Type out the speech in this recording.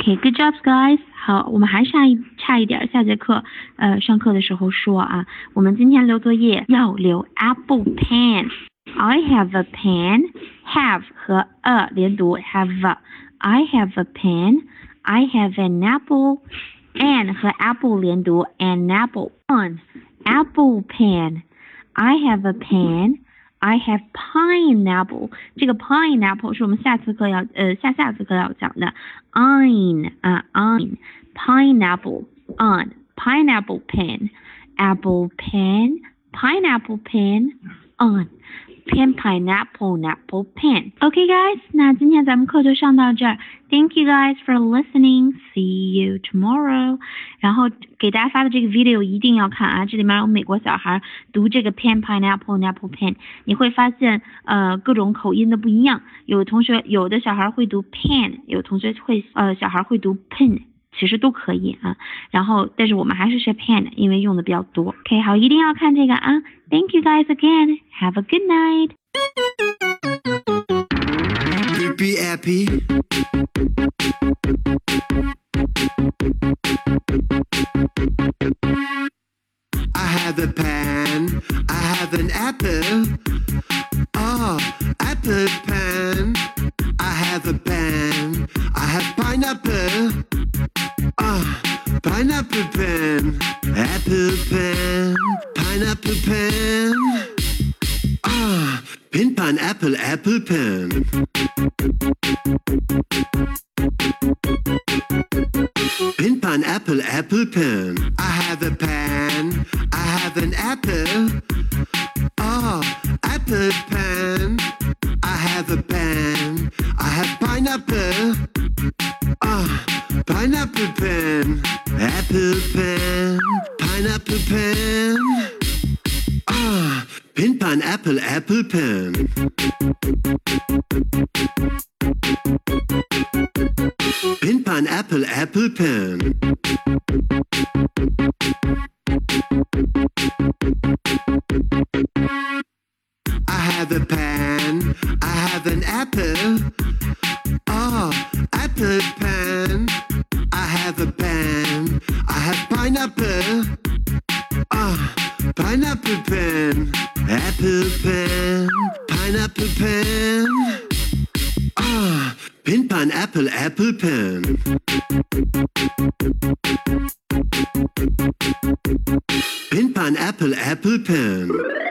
OK，good jobs guys。好，我们还差一差一点，下节课呃上课的时候说啊。我们今天留作业要留 apple pen。I have a pen。have 和 a 连读 have。I have a pen。I have an apple。an 和 apple 连读 an apple。on apple pen。I have a pen。 I have pineapple，这个 pineapple 是我们下次课要呃下下次课要讲的。ein 啊 ein pineapple on pineapple pen apple pen pineapple pen on pen pineapple apple pen. Okay, guys，那今天咱们课就上到这儿。Thank you guys for listening. See you tomorrow. 然后给大家发的这个 video 一定要看啊，这里面有美国小孩读这个 pen pineapple apple pen，你会发现呃各种口音的不一样。有同学有的小孩会读 pen，有同学会呃小孩会读 pen。其实都可以啊，然后但是我们还是学 pen，因为用的比较多。OK，好，一定要看这个啊。 Thank you guys again. Have a good night. Be happy. I have a pen. I have an apple. Oh, apple pen. I have a pen. I have pineapple. Ah, pineapple pen. Apple pen. Pineapple. Ah, pin pineapple apple pen. Pin pineapple apple pen. I have a pen. I have an apple. Oh, apple pen. I have a pen. I have pineapple. Ah, pineapple pen. Apple pen. Pineapple pen. Pin pineapple apple pan. Pin pineapple apple pan. I have a pan, I have an apple. Oh, apple pan. I have a pan, I have pineapple. Ah, pineapple pen. Apple pen. Pineapple pen. Ah, pin pineapple apple pen. Pin pineapple apple pen.